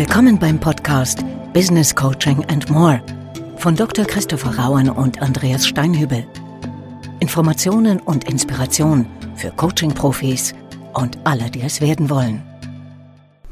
Willkommen beim Podcast Business Coaching and More von Dr. Christopher Rauen und Andreas Steinhübel. Informationen und Inspiration für Coaching-Profis und alle, die es werden wollen.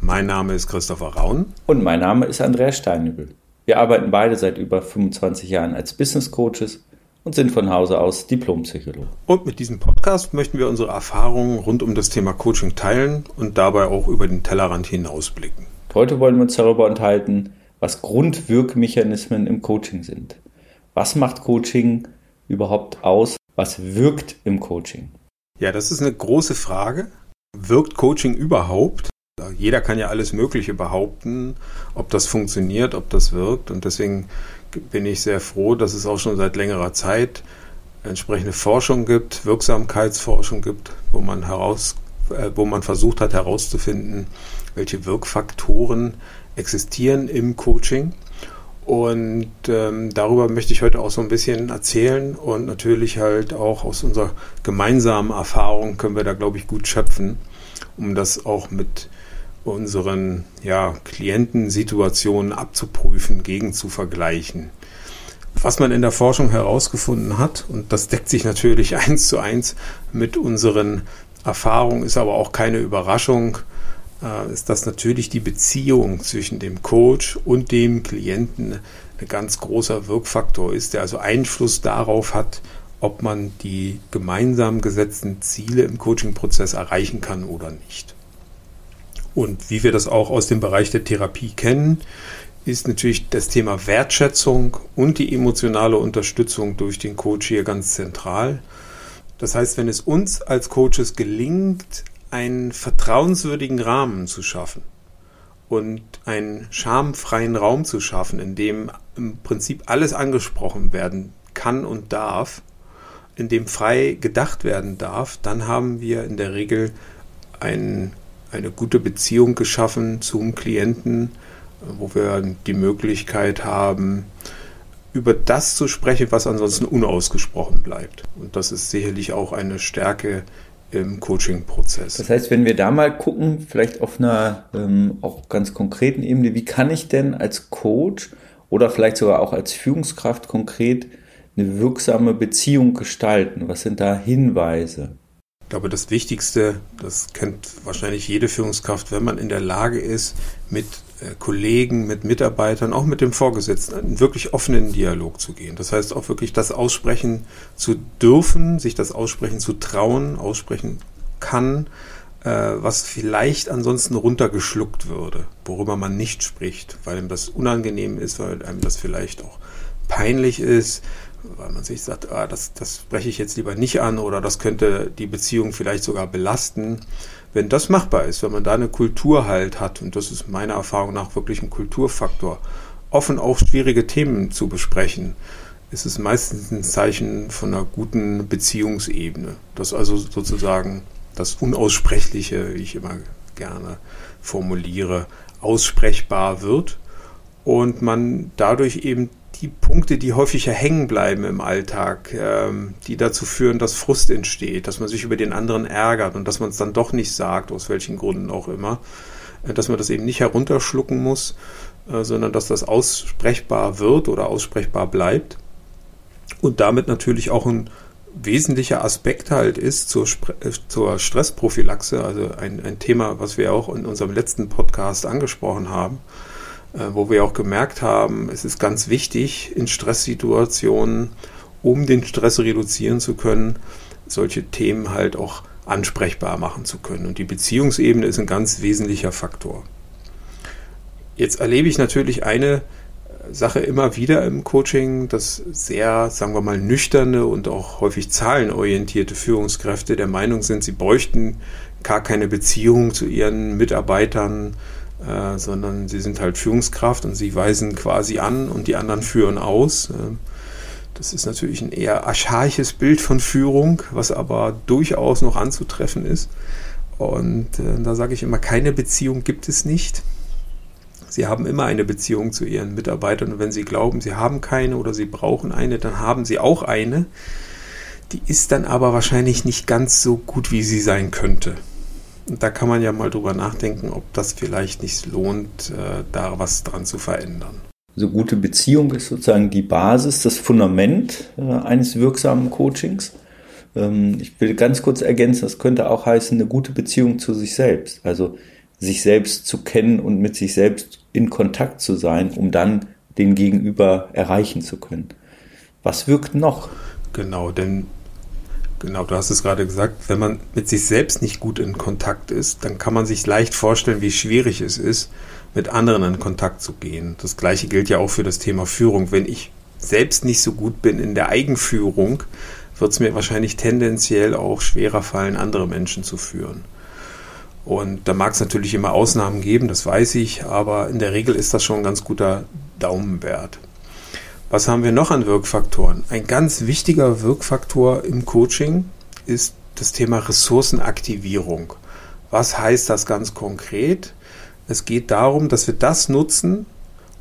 Mein Name ist Christopher Rauen. Und mein Name ist Andreas Steinhübel. Wir arbeiten beide seit über 25 Jahren als Business Coaches und sind von Hause aus Diplompsychologe. Und mit diesem Podcast möchten wir unsere Erfahrungen rund um das Thema Coaching teilen und dabei auch über den Tellerrand hinausblicken. Heute wollen wir uns darüber unterhalten, was Grundwirkmechanismen im Coaching sind. Was macht Coaching überhaupt aus? Was wirkt im Coaching? Ja, das ist eine große Frage. Wirkt Coaching überhaupt? Jeder kann ja alles Mögliche behaupten, ob das funktioniert, ob das wirkt. Und deswegen bin ich sehr froh, dass es auch schon seit längerer Zeit entsprechende Forschung gibt, Wirksamkeitsforschung gibt, wo man heraus, äh, wo man versucht hat herauszufinden, welche Wirkfaktoren existieren im Coaching. Und ähm, darüber möchte ich heute auch so ein bisschen erzählen und natürlich halt auch aus unserer gemeinsamen Erfahrung können wir da, glaube ich, gut schöpfen, um das auch mit unseren ja, Klientensituationen abzuprüfen, gegen zu vergleichen. Was man in der Forschung herausgefunden hat, und das deckt sich natürlich eins zu eins mit unseren Erfahrungen, ist aber auch keine Überraschung, ist, dass natürlich die Beziehung zwischen dem Coach und dem Klienten ein ganz großer Wirkfaktor ist, der also Einfluss darauf hat, ob man die gemeinsam gesetzten Ziele im Coaching-Prozess erreichen kann oder nicht. Und wie wir das auch aus dem Bereich der Therapie kennen, ist natürlich das Thema Wertschätzung und die emotionale Unterstützung durch den Coach hier ganz zentral. Das heißt, wenn es uns als Coaches gelingt, einen vertrauenswürdigen Rahmen zu schaffen und einen schamfreien Raum zu schaffen, in dem im Prinzip alles angesprochen werden kann und darf, in dem frei gedacht werden darf, dann haben wir in der Regel ein, eine gute Beziehung geschaffen zum Klienten, wo wir die Möglichkeit haben, über das zu sprechen, was ansonsten unausgesprochen bleibt. Und das ist sicherlich auch eine Stärke im Coaching-Prozess. Das heißt, wenn wir da mal gucken, vielleicht auf einer ähm, auch ganz konkreten Ebene, wie kann ich denn als Coach oder vielleicht sogar auch als Führungskraft konkret eine wirksame Beziehung gestalten? Was sind da Hinweise? Ich glaube, das Wichtigste, das kennt wahrscheinlich jede Führungskraft, wenn man in der Lage ist, mit Kollegen, mit Mitarbeitern, auch mit dem Vorgesetzten, einen wirklich offenen Dialog zu gehen. Das heißt auch wirklich das aussprechen zu dürfen, sich das aussprechen zu trauen, aussprechen kann, äh, was vielleicht ansonsten runtergeschluckt würde, worüber man nicht spricht, weil ihm das unangenehm ist, weil einem das vielleicht auch peinlich ist, weil man sich sagt, ah, das, das spreche ich jetzt lieber nicht an oder das könnte die Beziehung vielleicht sogar belasten. Wenn das machbar ist, wenn man da eine Kultur halt hat, und das ist meiner Erfahrung nach wirklich ein Kulturfaktor, offen auch schwierige Themen zu besprechen, ist es meistens ein Zeichen von einer guten Beziehungsebene. Das also sozusagen das Unaussprechliche, wie ich immer gerne formuliere, aussprechbar wird und man dadurch eben die Punkte, die häufiger hängen bleiben im Alltag, ähm, die dazu führen, dass Frust entsteht, dass man sich über den anderen ärgert und dass man es dann doch nicht sagt, aus welchen Gründen auch immer, äh, dass man das eben nicht herunterschlucken muss, äh, sondern dass das aussprechbar wird oder aussprechbar bleibt. Und damit natürlich auch ein wesentlicher Aspekt halt ist zur, äh, zur Stressprophylaxe, also ein, ein Thema, was wir auch in unserem letzten Podcast angesprochen haben wo wir auch gemerkt haben, es ist ganz wichtig in Stresssituationen, um den Stress reduzieren zu können, solche Themen halt auch ansprechbar machen zu können. Und die Beziehungsebene ist ein ganz wesentlicher Faktor. Jetzt erlebe ich natürlich eine Sache immer wieder im Coaching, dass sehr, sagen wir mal, nüchterne und auch häufig zahlenorientierte Führungskräfte der Meinung sind, sie bräuchten gar keine Beziehung zu ihren Mitarbeitern, äh, sondern sie sind halt Führungskraft und sie weisen quasi an und die anderen führen aus. Äh, das ist natürlich ein eher archaisches Bild von Führung, was aber durchaus noch anzutreffen ist. Und äh, da sage ich immer, keine Beziehung gibt es nicht. Sie haben immer eine Beziehung zu ihren Mitarbeitern und wenn sie glauben, sie haben keine oder sie brauchen eine, dann haben sie auch eine. Die ist dann aber wahrscheinlich nicht ganz so gut, wie sie sein könnte. Da kann man ja mal drüber nachdenken, ob das vielleicht nicht lohnt, äh, da was dran zu verändern. Also gute Beziehung ist sozusagen die Basis, das Fundament äh, eines wirksamen Coachings. Ähm, ich will ganz kurz ergänzen, das könnte auch heißen, eine gute Beziehung zu sich selbst. Also sich selbst zu kennen und mit sich selbst in Kontakt zu sein, um dann den Gegenüber erreichen zu können. Was wirkt noch? Genau, denn genau, du hast es gerade gesagt, wenn man mit sich selbst nicht gut in Kontakt ist, dann kann man sich leicht vorstellen, wie schwierig es ist, mit anderen in Kontakt zu gehen. Das gleiche gilt ja auch für das Thema Führung. Wenn ich selbst nicht so gut bin in der Eigenführung, wird es mir wahrscheinlich tendenziell auch schwerer fallen, andere Menschen zu führen. Und da mag es natürlich immer Ausnahmen geben, das weiß ich, aber in der Regel ist das schon ein ganz guter Daumenwert. Was haben wir noch an Wirkfaktoren? Ein ganz wichtiger Wirkfaktor im Coaching ist das Thema Ressourcenaktivierung. Was heißt das ganz konkret? Es geht darum, dass wir das nutzen,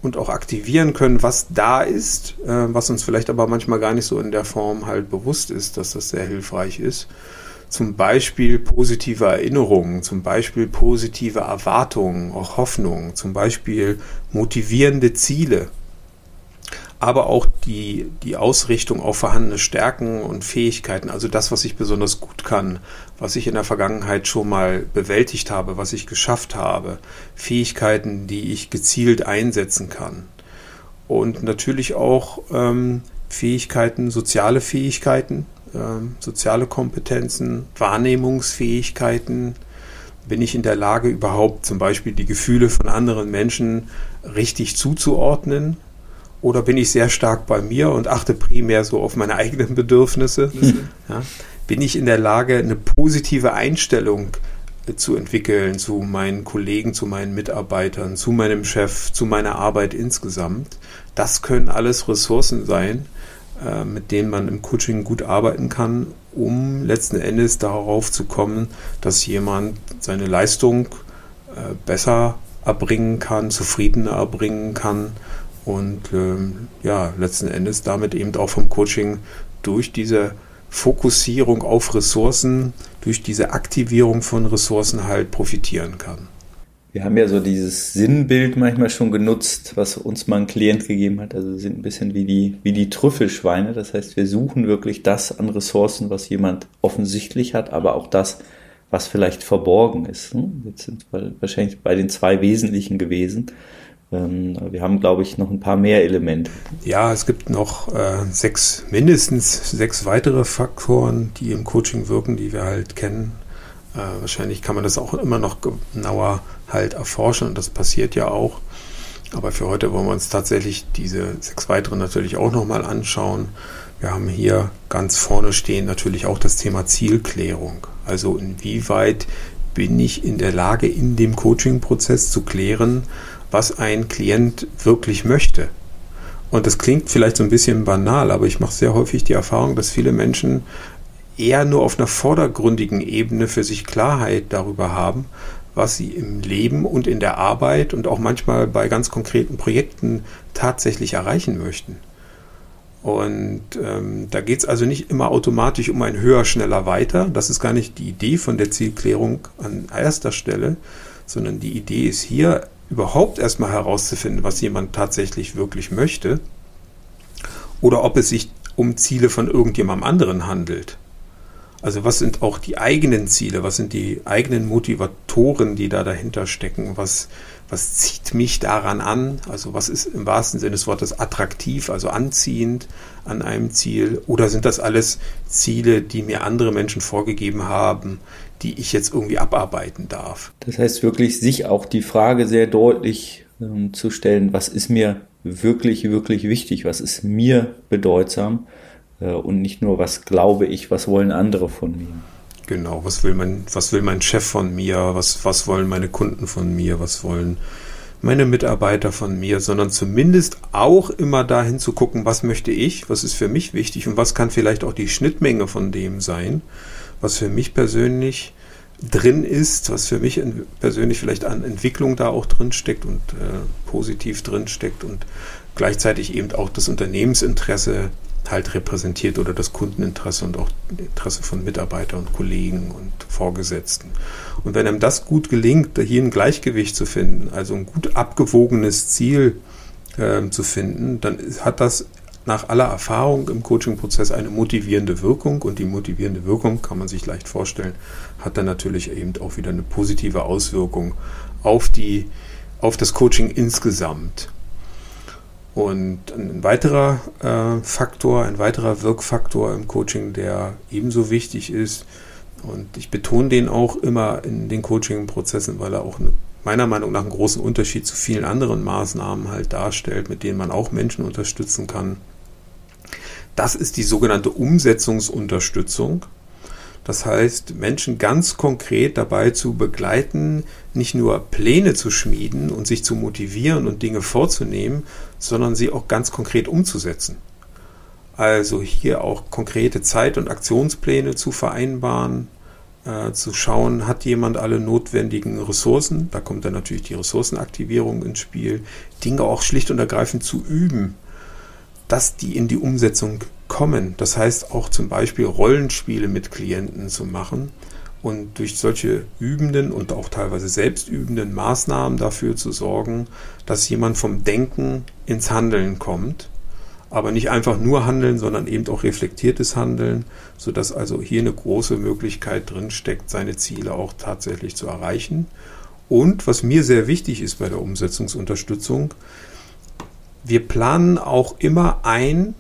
und auch aktivieren können, was da ist, äh, was uns vielleicht aber manchmal gar nicht so in der Form halt bewusst ist, dass das sehr hilfreich ist. Zum Beispiel positive Erinnerungen, zum Beispiel positive Erwartungen, auch Hoffnungen, zum Beispiel motivierende Ziele, aber auch die, die Ausrichtung auf vorhandene Stärken und Fähigkeiten, also das, was ich besonders gut kann, was ich in der Vergangenheit schon mal bewältigt habe, was ich geschafft habe, Fähigkeiten, die ich gezielt einsetzen kann. Und natürlich auch ähm, Fähigkeiten, soziale Fähigkeiten, ähm, soziale Kompetenzen, Wahrnehmungsfähigkeiten. Bin ich in der Lage, überhaupt zum Beispiel die Gefühle von anderen Menschen richtig zuzuordnen? Oder bin ich sehr stark bei mir und achte primär so auf meine eigenen Bedürfnisse? Ja? Bin ich in der Lage, eine positive Einstellung äh, zu entwickeln zu meinen Kollegen, zu meinen Mitarbeitern, zu meinem Chef, zu meiner Arbeit insgesamt? Das können alles Ressourcen sein, äh, mit denen man im Coaching gut arbeiten kann, um letzten Endes darauf zu kommen, dass jemand seine Leistung äh, besser erbringen kann, zufriedener erbringen kann und ähm, ja, letzten Endes damit eben auch vom Coaching durch diese Fokussierung auf Ressourcen, durch diese Aktivierung von Ressourcen halt profitieren kann. Wir haben ja so dieses Sinnbild manchmal schon genutzt, was uns mal ein Klient gegeben hat. Also sind ein bisschen wie die, wie die Trüffelschweine. Das heißt, wir suchen wirklich das an Ressourcen, was jemand offensichtlich hat, aber auch das, was vielleicht verborgen ist. Jetzt sind wir wahrscheinlich bei den zwei Wesentlichen gewesen. Ähm, wir haben, glaube ich, noch ein paar mehr Elemente. Ja, es gibt noch äh, sechs, mindestens sechs weitere Faktoren, die im Coaching wirken, die wir halt kennen. Äh, wahrscheinlich kann man das auch immer noch genauer halt erforschen und das passiert ja auch. Aber für heute wollen wir uns tatsächlich diese sechs weiteren natürlich auch nochmal anschauen. Wir haben hier ganz vorne stehen natürlich auch das Thema Zielklärung. Also inwieweit bin ich in der Lage, in dem Coaching-Prozess zu klären, was ein Klient wirklich möchte. Und das klingt vielleicht so ein bisschen banal, aber ich mache sehr häufig die Erfahrung, dass viele Menschen eher nur auf einer vordergründigen Ebene für sich Klarheit darüber haben, was sie im Leben und in der Arbeit und auch manchmal bei ganz konkreten Projekten tatsächlich erreichen möchten. Und ähm, da geht es also nicht immer automatisch um ein höher, schneller, weiter. Das ist gar nicht die Idee von der Zielklärung an erster Stelle, sondern die Idee ist hier überhaupt erstmal herauszufinden, was jemand tatsächlich wirklich möchte oder ob es sich um Ziele von irgendjemandem anderen handelt. Also was sind auch die eigenen Ziele, was sind die eigenen Motivatoren, die da dahinter stecken, was, was zieht mich daran an, also was ist im wahrsten Sinne des Wortes attraktiv, also anziehend an einem Ziel? Oder sind das alles Ziele, die mir andere Menschen vorgegeben haben, die ich jetzt irgendwie abarbeiten darf. Das heißt wirklich, sich auch die Frage sehr deutlich ähm, zu stellen, was ist mir wirklich, wirklich wichtig, was ist mir bedeutsam und nicht nur, was glaube ich, was wollen andere von mir. Genau, was will mein, was will mein Chef von mir, was, was wollen meine Kunden von mir, was wollen meine Mitarbeiter von mir, sondern zumindest auch immer dahin zu gucken, was möchte ich, was ist für mich wichtig und was kann vielleicht auch die Schnittmenge von dem sein was für mich persönlich drin ist, was für mich persönlich vielleicht an Entwicklung da auch drin steckt und äh, positiv drin steckt und gleichzeitig eben auch das Unternehmensinteresse halt repräsentiert oder das Kundeninteresse und auch Interesse von Mitarbeitern und Kollegen und Vorgesetzten. Und wenn einem das gut gelingt, hier ein Gleichgewicht zu finden, also ein gut abgewogenes Ziel äh, zu finden, dann hat das nach aller Erfahrung im Coaching-Prozess eine motivierende Wirkung und die motivierende Wirkung, kann man sich leicht vorstellen, hat dann natürlich eben auch wieder eine positive Auswirkung auf, die, auf das Coaching insgesamt. Und ein weiterer äh, Faktor, ein weiterer Wirkfaktor im Coaching, der ebenso wichtig ist, und ich betone den auch immer in den Coaching-Prozessen, weil er auch eine, meiner Meinung nach einen großen Unterschied zu vielen anderen Maßnahmen halt darstellt, mit denen man auch Menschen unterstützen kann. Das ist die sogenannte Umsetzungsunterstützung. Das heißt, Menschen ganz konkret dabei zu begleiten, nicht nur Pläne zu schmieden und sich zu motivieren und Dinge vorzunehmen, sondern sie auch ganz konkret umzusetzen. Also hier auch konkrete Zeit- und Aktionspläne zu vereinbaren, äh, zu schauen, hat jemand alle notwendigen Ressourcen, da kommt dann natürlich die Ressourcenaktivierung ins Spiel, Dinge auch schlicht und ergreifend zu üben, dass die in die Umsetzung kommen. Das heißt auch zum Beispiel Rollenspiele mit Klienten zu machen und durch solche übenden und auch teilweise selbstübenden Maßnahmen dafür zu sorgen, dass jemand vom Denken ins Handeln kommt. Aber nicht einfach nur handeln, sondern eben auch reflektiertes Handeln, sodass also hier eine große Möglichkeit drin steckt, seine Ziele auch tatsächlich zu erreichen. Und was mir sehr wichtig ist bei der Umsetzungsunterstützung, wir planen auch immer ein,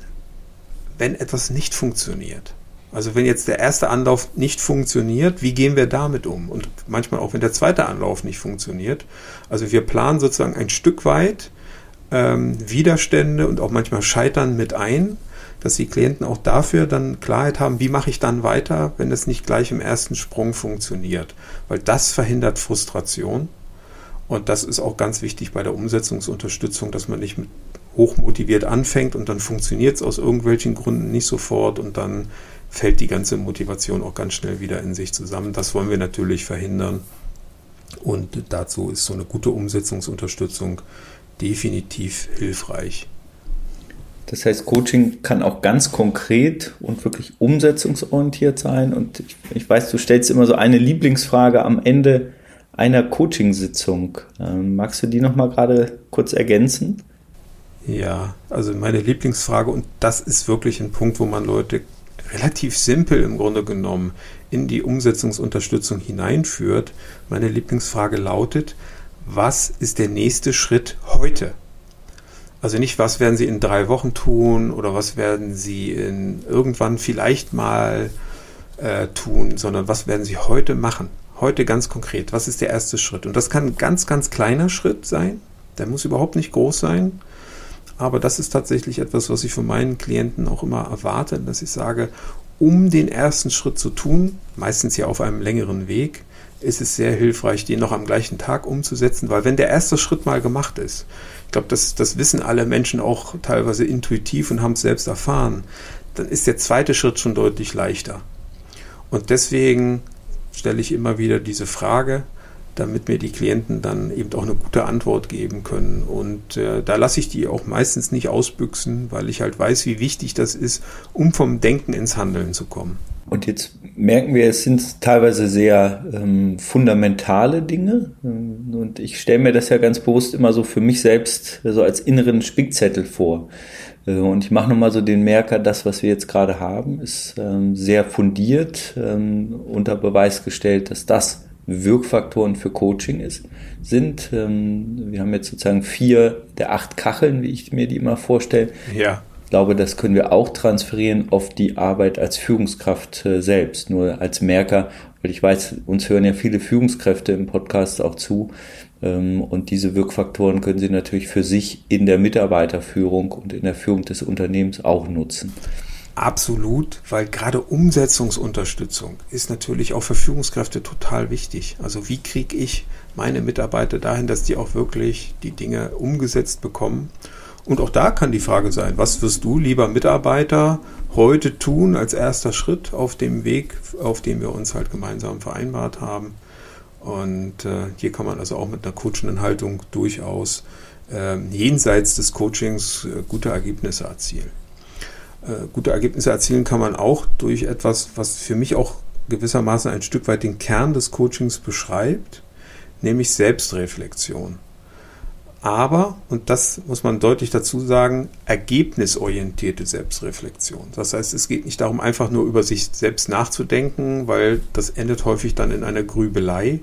wenn etwas nicht funktioniert. Also wenn jetzt der erste Anlauf nicht funktioniert, wie gehen wir damit um? Und manchmal auch, wenn der zweite Anlauf nicht funktioniert. Also wir planen sozusagen ein Stück weit ähm, Widerstände und auch manchmal Scheitern mit ein, dass die Klienten auch dafür dann Klarheit haben, wie mache ich dann weiter, wenn es nicht gleich im ersten Sprung funktioniert. Weil das verhindert Frustration. Und das ist auch ganz wichtig bei der Umsetzungsunterstützung, dass man nicht mit hochmotiviert anfängt und dann funktioniert es aus irgendwelchen Gründen nicht sofort und dann fällt die ganze Motivation auch ganz schnell wieder in sich zusammen. Das wollen wir natürlich verhindern. Und dazu ist so eine gute Umsetzungsunterstützung definitiv hilfreich. Das heißt, Coaching kann auch ganz konkret und wirklich umsetzungsorientiert sein. Und ich, ich weiß, du stellst immer so eine Lieblingsfrage am Ende einer Coachingsitzung. Ähm, magst du die nochmal gerade kurz ergänzen? Ja, also meine Lieblingsfrage, und das ist wirklich ein Punkt, wo man Leute relativ simpel im Grunde genommen in die Umsetzungsunterstützung hineinführt. Meine Lieblingsfrage lautet, was ist der nächste Schritt heute? Also nicht, was werden Sie in drei Wochen tun oder was werden Sie in irgendwann vielleicht mal äh, tun, sondern was werden Sie heute machen? Heute ganz konkret. Was ist der erste Schritt? Und das kann ein ganz, ganz kleiner Schritt sein. Der muss überhaupt nicht groß sein. Aber das ist tatsächlich etwas, was ich von meinen Klienten auch immer erwarte, dass ich sage, um den ersten Schritt zu tun, meistens ja auf einem längeren Weg, ist es sehr hilfreich, den noch am gleichen Tag umzusetzen, weil wenn der erste Schritt mal gemacht ist, ich glaube, das, das wissen alle Menschen auch teilweise intuitiv und haben es selbst erfahren, dann ist der zweite Schritt schon deutlich leichter. Und deswegen stelle ich immer wieder diese Frage, damit mir die Klienten dann eben auch eine gute Antwort geben können. Und äh, da lasse ich die auch meistens nicht ausbüchsen, weil ich halt weiß, wie wichtig das ist, um vom Denken ins Handeln zu kommen. Und jetzt merken wir, es sind teilweise sehr ähm, fundamentale Dinge. Und ich stelle mir das ja ganz bewusst immer so für mich selbst so als inneren Spickzettel vor. Und ich mache nochmal so den Merker, das, was wir jetzt gerade haben, ist ähm, sehr fundiert, ähm, unter Beweis gestellt, dass das Wirkfaktoren für Coaching ist, sind. Ähm, wir haben jetzt sozusagen vier der acht Kacheln, wie ich mir die immer vorstelle. Ja. Ich glaube, das können wir auch transferieren auf die Arbeit als Führungskraft äh, selbst. Nur als Merker, weil ich weiß, uns hören ja viele Führungskräfte im Podcast auch zu. Ähm, und diese Wirkfaktoren können Sie natürlich für sich in der Mitarbeiterführung und in der Führung des Unternehmens auch nutzen. Absolut, weil gerade Umsetzungsunterstützung ist natürlich auch für Führungskräfte total wichtig. Also wie kriege ich meine Mitarbeiter dahin, dass die auch wirklich die Dinge umgesetzt bekommen? Und auch da kann die Frage sein, was wirst du, lieber Mitarbeiter, heute tun als erster Schritt auf dem Weg, auf dem wir uns halt gemeinsam vereinbart haben? Und äh, hier kann man also auch mit einer coachenden Haltung durchaus äh, jenseits des Coachings äh, gute Ergebnisse erzielen. Äh, gute Ergebnisse erzielen kann man auch durch etwas, was für mich auch gewissermaßen ein Stück weit den Kern des Coachings beschreibt, nämlich Selbstreflexion. Aber, und das muss man deutlich dazu sagen, ergebnisorientierte Selbstreflexion. Das heißt, es geht nicht darum, einfach nur über sich selbst nachzudenken, weil das endet häufig dann in einer Grübelei,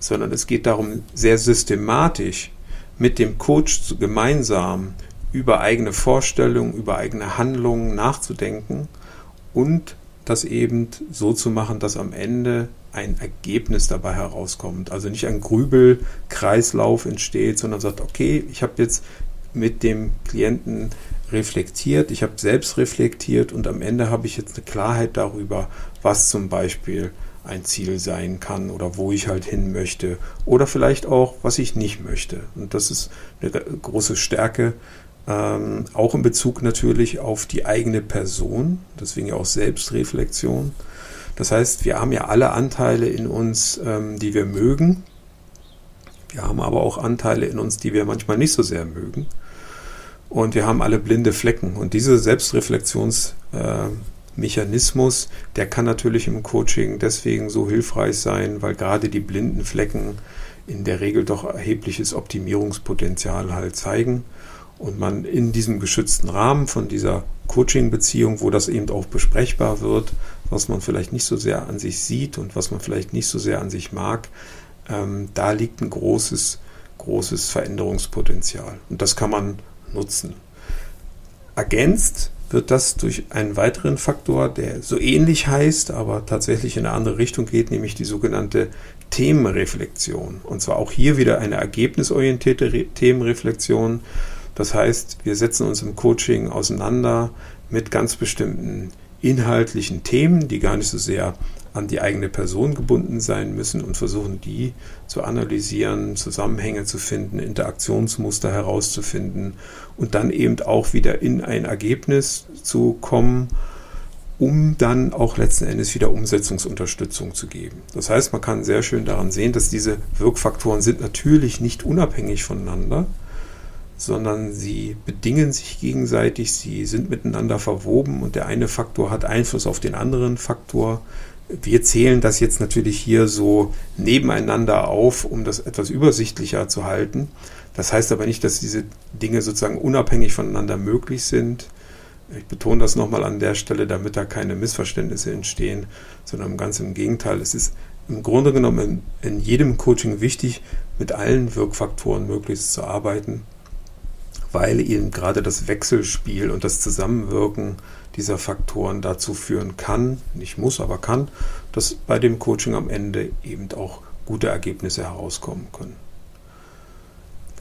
sondern es geht darum, sehr systematisch mit dem Coach gemeinsam über eigene Vorstellungen, über eigene Handlungen nachzudenken und das eben so zu machen, dass am Ende ein Ergebnis dabei herauskommt. Also nicht ein Grübelkreislauf entsteht, sondern sagt, okay, ich habe jetzt mit dem Klienten reflektiert, ich habe selbst reflektiert und am Ende habe ich jetzt eine Klarheit darüber, was zum Beispiel ein Ziel sein kann oder wo ich halt hin möchte oder vielleicht auch, was ich nicht möchte. Und das ist eine große Stärke ähm, auch in Bezug natürlich auf die eigene Person, deswegen ja auch Selbstreflexion. Das heißt, wir haben ja alle Anteile in uns, ähm, die wir mögen. Wir haben aber auch Anteile in uns, die wir manchmal nicht so sehr mögen. Und wir haben alle blinde Flecken. Und diese Selbstreflexionsmechanismus, äh, der kann natürlich im Coaching deswegen so hilfreich sein, weil gerade die blinden Flecken in der Regel doch erhebliches Optimierungspotenzial halt zeigen und man in diesem geschützten Rahmen von dieser Coaching-Beziehung, wo das eben auch besprechbar wird, was man vielleicht nicht so sehr an sich sieht und was man vielleicht nicht so sehr an sich mag, ähm, da liegt ein großes, großes Veränderungspotenzial. Und das kann man nutzen. Ergänzt wird das durch einen weiteren Faktor, der so ähnlich heißt, aber tatsächlich in eine andere Richtung geht, nämlich die sogenannte Themenreflexion. Und zwar auch hier wieder eine ergebnisorientierte Re Themenreflexion. Das heißt, wir setzen uns im Coaching auseinander mit ganz bestimmten inhaltlichen Themen, die gar nicht so sehr an die eigene Person gebunden sein müssen und versuchen die zu analysieren, Zusammenhänge zu finden, Interaktionsmuster herauszufinden und dann eben auch wieder in ein Ergebnis zu kommen, um dann auch letzten Endes wieder Umsetzungsunterstützung zu geben. Das heißt, man kann sehr schön daran sehen, dass diese Wirkfaktoren sind natürlich nicht unabhängig voneinander, sondern sie bedingen sich gegenseitig, sie sind miteinander verwoben und der eine Faktor hat Einfluss auf den anderen Faktor. Wir zählen das jetzt natürlich hier so nebeneinander auf, um das etwas übersichtlicher zu halten. Das heißt aber nicht, dass diese Dinge sozusagen unabhängig voneinander möglich sind. Ich betone das nochmal an der Stelle, damit da keine Missverständnisse entstehen, sondern ganz im Gegenteil. Es ist im Grunde genommen in, in jedem Coaching wichtig, mit allen Wirkfaktoren möglichst zu arbeiten weil eben gerade das Wechselspiel und das Zusammenwirken dieser Faktoren dazu führen kann, nicht muss, aber kann, dass bei dem Coaching am Ende eben auch gute Ergebnisse herauskommen können.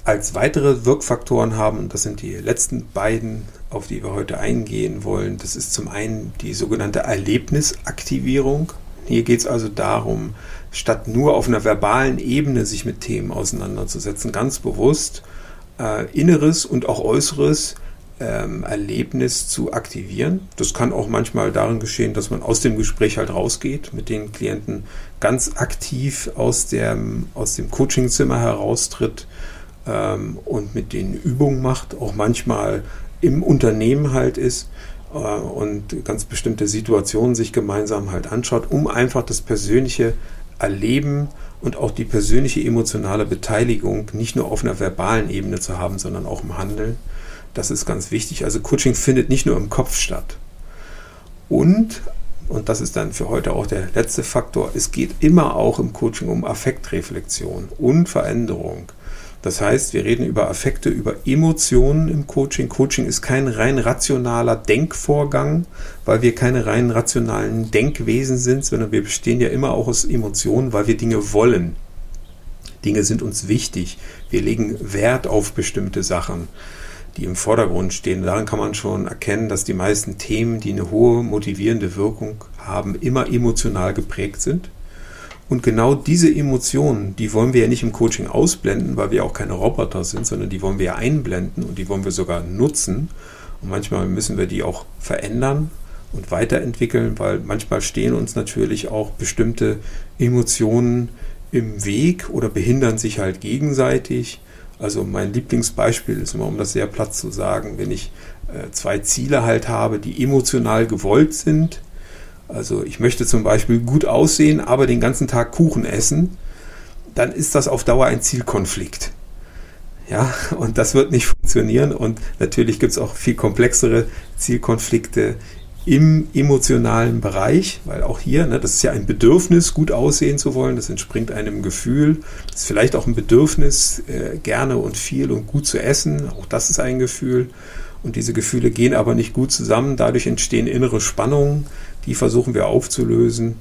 Als weitere Wirkfaktoren haben, das sind die letzten beiden, auf die wir heute eingehen wollen, das ist zum einen die sogenannte Erlebnisaktivierung. Hier geht es also darum, statt nur auf einer verbalen Ebene sich mit Themen auseinanderzusetzen, ganz bewusst äh, inneres und auch äußeres ähm, Erlebnis zu aktivieren. Das kann auch manchmal darin geschehen, dass man aus dem Gespräch halt rausgeht, mit den Klienten ganz aktiv aus, dem, aus dem Coachingzimmer heraustritt ähm, und mit denen Übungen macht, auch manchmal im Unternehmen halt ist äh, und ganz bestimmte Situationen sich gemeinsam halt anschaut, um einfach das persönliche Erleben und auch die persönliche emotionale Beteiligung nicht nur auf einer verbalen Ebene zu haben, sondern auch im Handeln. Das ist ganz wichtig. Also Coaching findet nicht nur im Kopf statt. Und, und das ist dann für heute auch der letzte Faktor, es geht immer auch im Coaching um Affektreflexion und Veränderung. Das heißt, wir reden über Affekte, über Emotionen im Coaching. Coaching ist kein rein rationaler Denkvorgang, weil wir keine rein rationalen Denkwesen sind, sondern wir bestehen ja immer auch aus Emotionen, weil wir Dinge wollen. Dinge sind uns wichtig. Wir legen Wert auf bestimmte Sachen, die im Vordergrund stehen. Daran kann man schon erkennen, dass die meisten Themen, die eine hohe motivierende Wirkung haben, immer emotional geprägt sind. Und genau diese Emotionen, die wollen wir ja nicht im Coaching ausblenden, weil wir auch keine Roboter sind, sondern die wollen wir ja einblenden und die wollen wir sogar nutzen. Und manchmal müssen wir die auch verändern und weiterentwickeln, weil manchmal stehen uns natürlich auch bestimmte Emotionen im Weg oder behindern sich halt gegenseitig. Also mein Lieblingsbeispiel ist immer, um das sehr platt zu sagen, wenn ich äh, zwei Ziele halt habe, die emotional gewollt sind. Also ich möchte zum Beispiel gut aussehen, aber den ganzen Tag Kuchen essen, dann ist das auf Dauer ein Zielkonflikt. Ja, und das wird nicht funktionieren. Und natürlich gibt es auch viel komplexere Zielkonflikte im emotionalen Bereich, weil auch hier, ne, das ist ja ein Bedürfnis, gut aussehen zu wollen, das entspringt einem Gefühl, das ist vielleicht auch ein Bedürfnis, äh, gerne und viel und gut zu essen, auch das ist ein Gefühl. Und diese Gefühle gehen aber nicht gut zusammen, dadurch entstehen innere Spannungen, die versuchen wir aufzulösen,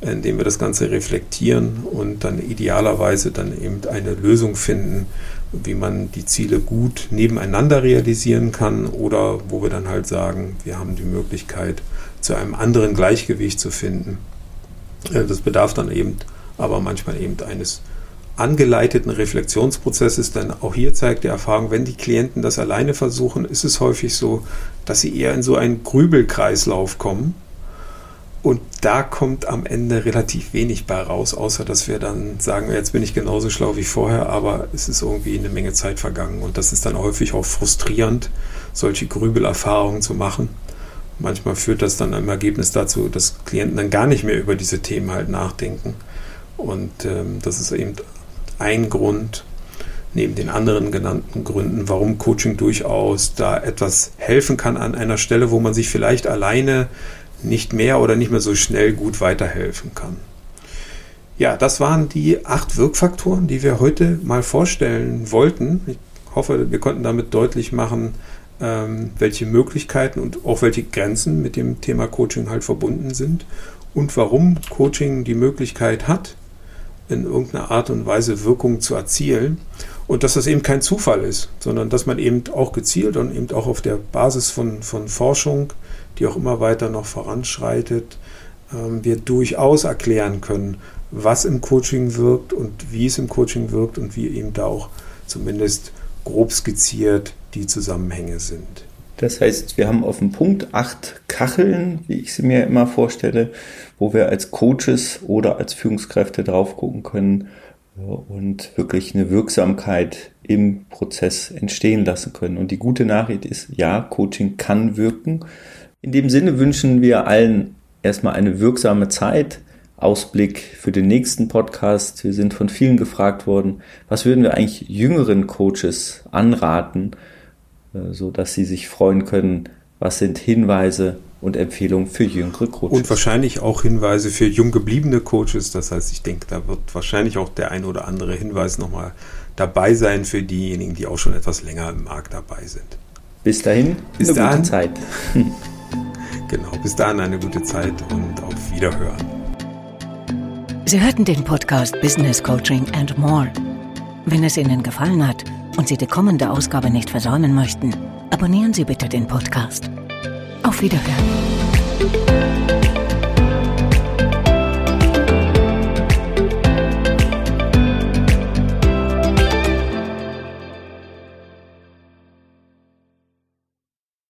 indem wir das Ganze reflektieren und dann idealerweise dann eben eine Lösung finden, wie man die Ziele gut nebeneinander realisieren kann oder wo wir dann halt sagen, wir haben die Möglichkeit, zu einem anderen Gleichgewicht zu finden. Äh, das bedarf dann eben aber manchmal eben eines angeleiteten Reflexionsprozesses, denn auch hier zeigt die Erfahrung, wenn die Klienten das alleine versuchen, ist es häufig so, dass sie eher in so einen Grübelkreislauf kommen und da kommt am Ende relativ wenig bei raus, außer dass wir dann sagen, jetzt bin ich genauso schlau wie vorher, aber es ist irgendwie eine Menge Zeit vergangen. Und das ist dann häufig auch frustrierend, solche Grübelerfahrungen zu machen. Manchmal führt das dann im Ergebnis dazu, dass Klienten dann gar nicht mehr über diese Themen halt nachdenken. Und ähm, das ist eben ein Grund, neben den anderen genannten Gründen, warum Coaching durchaus da etwas helfen kann an einer Stelle, wo man sich vielleicht alleine nicht mehr oder nicht mehr so schnell gut weiterhelfen kann. Ja, das waren die acht Wirkfaktoren, die wir heute mal vorstellen wollten. Ich hoffe, wir konnten damit deutlich machen, ähm, welche Möglichkeiten und auch welche Grenzen mit dem Thema Coaching halt verbunden sind und warum Coaching die Möglichkeit hat, in irgendeiner Art und Weise Wirkung zu erzielen und dass das eben kein Zufall ist, sondern dass man eben auch gezielt und eben auch auf der Basis von, von Forschung die auch immer weiter noch voranschreitet, ähm, wir durchaus erklären können, was im Coaching wirkt und wie es im Coaching wirkt und wie eben da auch zumindest grob skizziert die Zusammenhänge sind. Das heißt, wir haben auf dem Punkt acht Kacheln, wie ich sie mir immer vorstelle, wo wir als Coaches oder als Führungskräfte drauf gucken können und wirklich eine Wirksamkeit im Prozess entstehen lassen können. Und die gute Nachricht ist, ja, Coaching kann wirken. In dem Sinne wünschen wir allen erstmal eine wirksame Zeit. Ausblick für den nächsten Podcast. Wir sind von vielen gefragt worden, was würden wir eigentlich jüngeren Coaches anraten, äh, so dass sie sich freuen können, was sind Hinweise und Empfehlungen für jüngere Coaches. Und wahrscheinlich auch Hinweise für jung gebliebene Coaches. Das heißt, ich denke, da wird wahrscheinlich auch der ein oder andere Hinweis nochmal dabei sein für diejenigen, die auch schon etwas länger im Markt dabei sind. Bis dahin, Bis eine dahin. gute Zeit. Genau, bis dahin eine gute Zeit und auf Wiederhören. Sie hörten den Podcast Business Coaching and More. Wenn es Ihnen gefallen hat und Sie die kommende Ausgabe nicht versäumen möchten, abonnieren Sie bitte den Podcast. Auf Wiederhören.